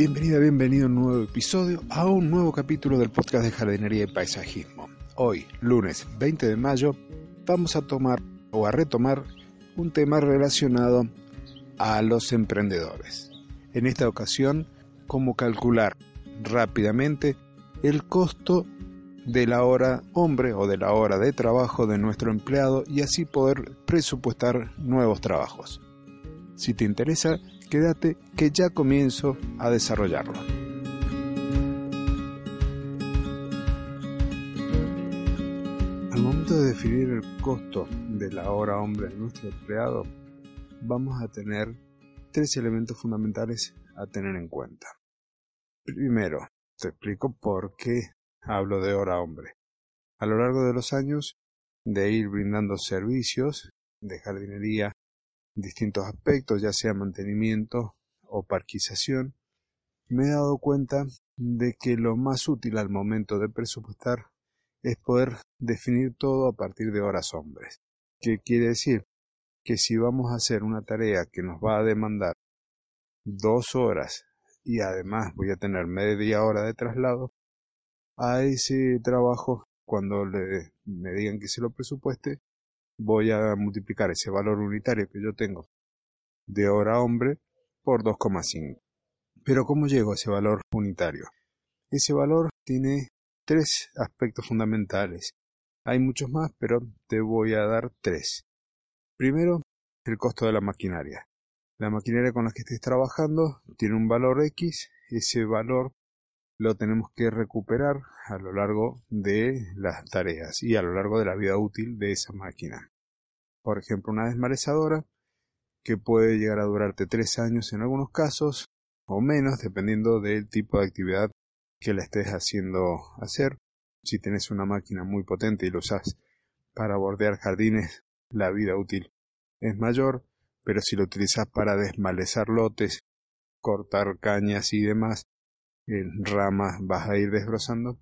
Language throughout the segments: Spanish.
Bienvenida, bienvenido a un nuevo episodio, a un nuevo capítulo del podcast de jardinería y paisajismo. Hoy, lunes 20 de mayo, vamos a tomar o a retomar un tema relacionado a los emprendedores. En esta ocasión, cómo calcular rápidamente el costo de la hora hombre o de la hora de trabajo de nuestro empleado y así poder presupuestar nuevos trabajos. Si te interesa, quédate que ya comienzo a desarrollarlo. Al momento de definir el costo de la hora hombre de nuestro empleado, vamos a tener tres elementos fundamentales a tener en cuenta. Primero, te explico por qué hablo de hora hombre. A lo largo de los años, de ir brindando servicios de jardinería distintos aspectos, ya sea mantenimiento o parquización, me he dado cuenta de que lo más útil al momento de presupuestar es poder definir todo a partir de horas hombres. ¿Qué quiere decir? Que si vamos a hacer una tarea que nos va a demandar dos horas y además voy a tener media hora de traslado, a ese trabajo, cuando le, me digan que se lo presupueste, voy a multiplicar ese valor unitario que yo tengo de hora hombre por 2,5. Pero ¿cómo llego a ese valor unitario? Ese valor tiene tres aspectos fundamentales. Hay muchos más, pero te voy a dar tres. Primero, el costo de la maquinaria. La maquinaria con la que estés trabajando tiene un valor X, ese valor lo tenemos que recuperar a lo largo de las tareas y a lo largo de la vida útil de esa máquina. Por ejemplo, una desmalezadora que puede llegar a durarte tres años en algunos casos o menos dependiendo del tipo de actividad que la estés haciendo hacer. Si tienes una máquina muy potente y lo usas para bordear jardines, la vida útil es mayor, pero si lo utilizas para desmalezar lotes, cortar cañas y demás, en ramas vas a ir desbrozando,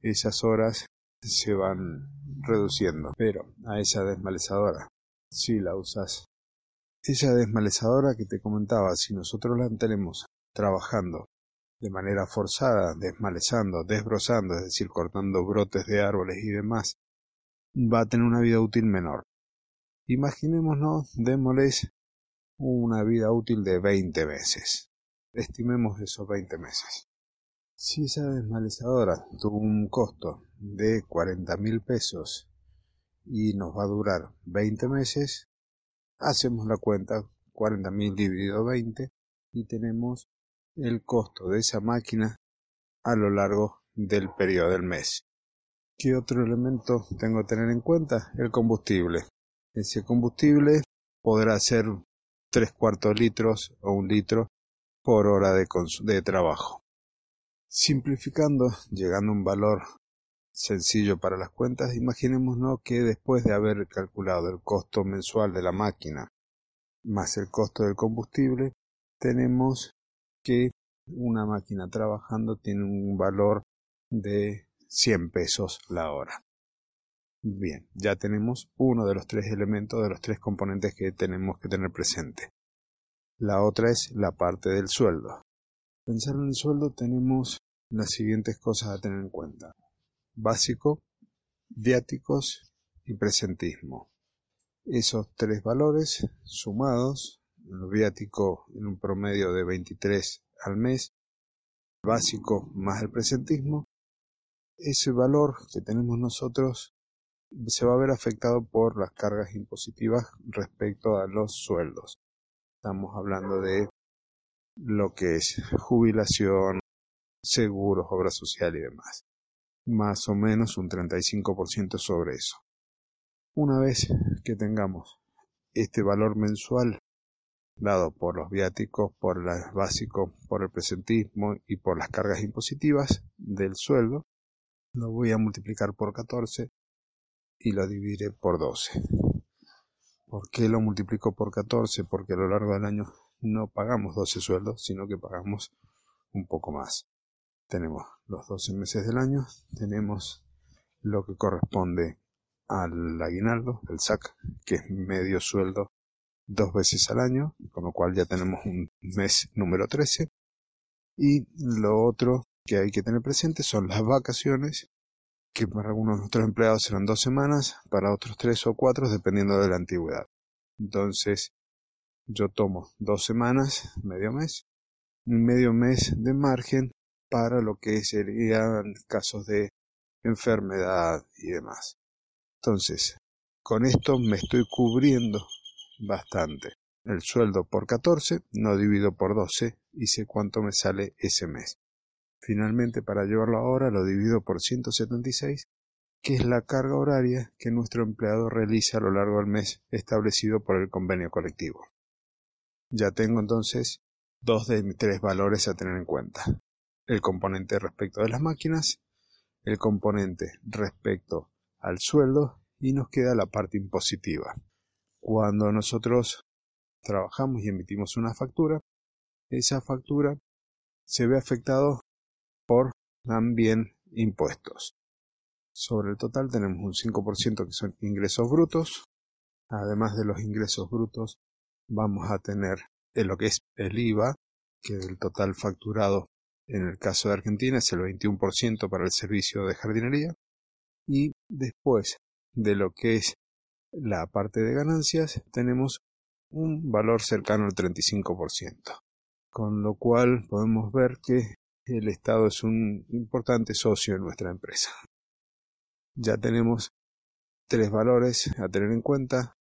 esas horas se van reduciendo. Pero a esa desmalezadora, si la usas, esa desmalezadora que te comentaba, si nosotros la tenemos trabajando de manera forzada, desmalezando, desbrozando, es decir, cortando brotes de árboles y demás, va a tener una vida útil menor. Imaginémonos, démosles una vida útil de 20 meses. Estimemos esos 20 meses. Si esa desmalezadora tuvo un costo de 40 mil pesos y nos va a durar 20 meses, hacemos la cuenta 40 mil dividido 20 y tenemos el costo de esa máquina a lo largo del periodo del mes. ¿Qué otro elemento tengo que tener en cuenta? El combustible. Ese combustible podrá ser 3 cuartos litros o un litro por hora de, de trabajo. Simplificando, llegando a un valor sencillo para las cuentas, imaginémonos que después de haber calculado el costo mensual de la máquina más el costo del combustible, tenemos que una máquina trabajando tiene un valor de 100 pesos la hora. Bien, ya tenemos uno de los tres elementos, de los tres componentes que tenemos que tener presente. La otra es la parte del sueldo. Pensar en el sueldo tenemos las siguientes cosas a tener en cuenta. Básico, viáticos y presentismo. Esos tres valores sumados, viático en un promedio de 23 al mes, básico más el presentismo, ese valor que tenemos nosotros se va a ver afectado por las cargas impositivas respecto a los sueldos. Estamos hablando de lo que es jubilación, seguros, obra social y demás. Más o menos un 35% sobre eso. Una vez que tengamos este valor mensual dado por los viáticos, por el básico, por el presentismo y por las cargas impositivas del sueldo, lo voy a multiplicar por 14 y lo dividiré por 12. ¿Por qué lo multiplico por 14? Porque a lo largo del año no pagamos 12 sueldos, sino que pagamos un poco más. Tenemos los 12 meses del año, tenemos lo que corresponde al aguinaldo, el SAC, que es medio sueldo dos veces al año, con lo cual ya tenemos un mes número 13. Y lo otro que hay que tener presente son las vacaciones, que para algunos de nuestros empleados serán dos semanas, para otros tres o cuatro, dependiendo de la antigüedad. Entonces, yo tomo dos semanas, medio mes, medio mes de margen para lo que serían casos de enfermedad y demás. Entonces, con esto me estoy cubriendo bastante. El sueldo por 14, no divido por 12 y sé cuánto me sale ese mes. Finalmente, para llevarlo ahora, lo divido por 176, que es la carga horaria que nuestro empleado realiza a lo largo del mes establecido por el convenio colectivo. Ya tengo entonces dos de mis tres valores a tener en cuenta. El componente respecto de las máquinas, el componente respecto al sueldo y nos queda la parte impositiva. Cuando nosotros trabajamos y emitimos una factura, esa factura se ve afectado por también impuestos. Sobre el total tenemos un 5% que son ingresos brutos. Además de los ingresos brutos, vamos a tener lo que es el IVA, que del total facturado en el caso de Argentina es el 21% para el servicio de jardinería. Y después de lo que es la parte de ganancias tenemos un valor cercano al 35%, con lo cual podemos ver que el Estado es un importante socio en nuestra empresa. Ya tenemos tres valores a tener en cuenta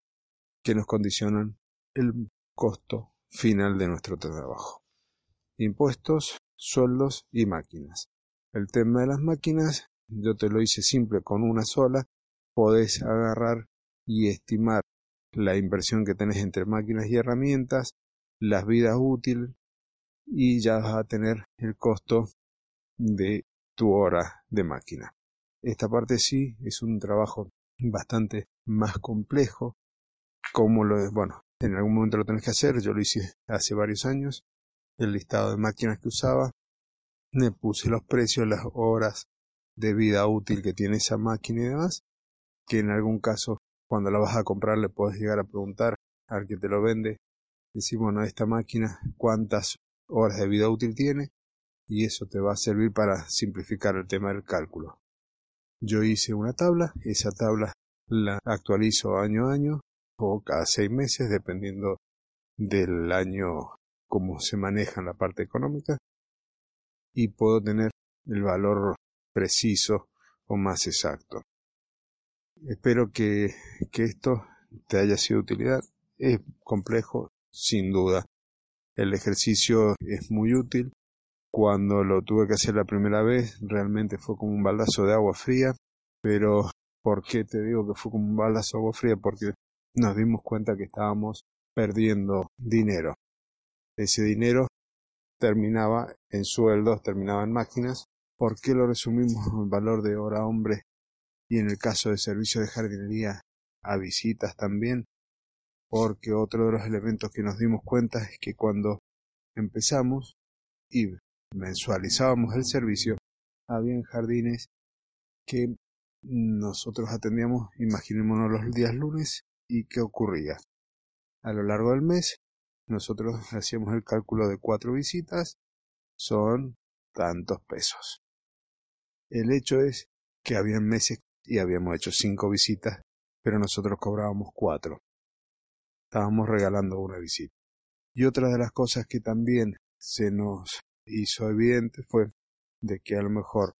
que nos condicionan el costo final de nuestro trabajo. Impuestos, sueldos y máquinas. El tema de las máquinas, yo te lo hice simple con una sola, podés agarrar y estimar la inversión que tenés entre máquinas y herramientas, las vidas útiles y ya vas a tener el costo de tu hora de máquina. Esta parte sí es un trabajo bastante más complejo, como lo es, bueno, en algún momento lo tenés que hacer, yo lo hice hace varios años, el listado de máquinas que usaba, me puse los precios, las horas de vida útil que tiene esa máquina y demás, que en algún caso cuando la vas a comprar le puedes llegar a preguntar al que te lo vende, decir, bueno, esta máquina cuántas horas de vida útil tiene y eso te va a servir para simplificar el tema del cálculo. Yo hice una tabla, esa tabla la actualizo año a año o cada seis meses dependiendo del año cómo se maneja la parte económica y puedo tener el valor preciso o más exacto. Espero que, que esto te haya sido de utilidad. Es complejo, sin duda. El ejercicio es muy útil. Cuando lo tuve que hacer la primera vez, realmente fue como un baldazo de agua fría. Pero, ¿por qué te digo que fue como un baldazo de agua fría? Porque nos dimos cuenta que estábamos perdiendo dinero. Ese dinero terminaba en sueldos, terminaba en máquinas. ¿Por qué lo resumimos en valor de hora hombre y en el caso de servicio de jardinería a visitas también, porque otro de los elementos que nos dimos cuenta es que cuando empezamos y mensualizábamos el servicio, había jardines que nosotros atendíamos, imaginémonos los días lunes, y qué ocurría. A lo largo del mes, nosotros hacíamos el cálculo de cuatro visitas, son tantos pesos. El hecho es que había meses y habíamos hecho cinco visitas, pero nosotros cobrábamos cuatro. Estábamos regalando una visita. Y otra de las cosas que también se nos hizo evidente fue de que a lo mejor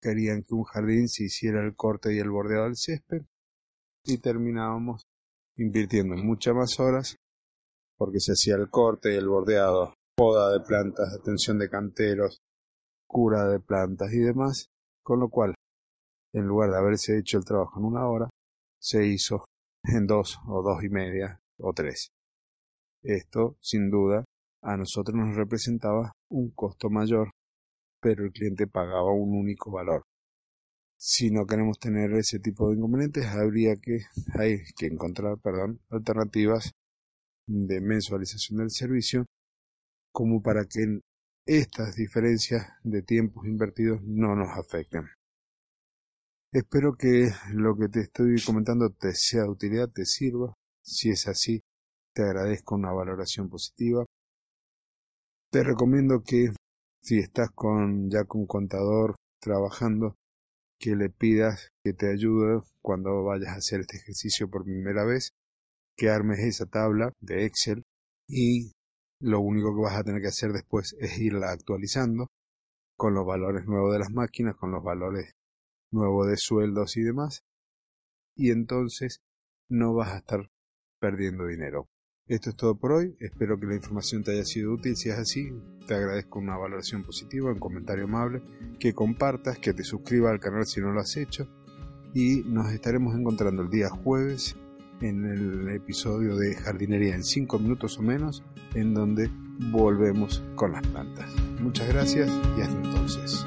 querían que un jardín se hiciera el corte y el bordeado del césped y terminábamos invirtiendo muchas más horas porque se hacía el corte y el bordeado, poda de plantas, atención de canteros, cura de plantas y demás, con lo cual en lugar de haberse hecho el trabajo en una hora, se hizo en dos o dos y media, o tres. Esto, sin duda, a nosotros nos representaba un costo mayor, pero el cliente pagaba un único valor. Si no queremos tener ese tipo de inconvenientes, habría que, hay que encontrar perdón, alternativas de mensualización del servicio como para que estas diferencias de tiempos invertidos no nos afecten. Espero que lo que te estoy comentando te sea de utilidad, te sirva. Si es así, te agradezco una valoración positiva. Te recomiendo que si estás con ya con contador trabajando, que le pidas que te ayude cuando vayas a hacer este ejercicio por primera vez, que armes esa tabla de Excel y lo único que vas a tener que hacer después es irla actualizando con los valores nuevos de las máquinas, con los valores nuevo de sueldos y demás, y entonces no vas a estar perdiendo dinero. Esto es todo por hoy, espero que la información te haya sido útil, si es así, te agradezco una valoración positiva, un comentario amable, que compartas, que te suscribas al canal si no lo has hecho, y nos estaremos encontrando el día jueves en el episodio de jardinería en 5 minutos o menos, en donde volvemos con las plantas. Muchas gracias y hasta entonces.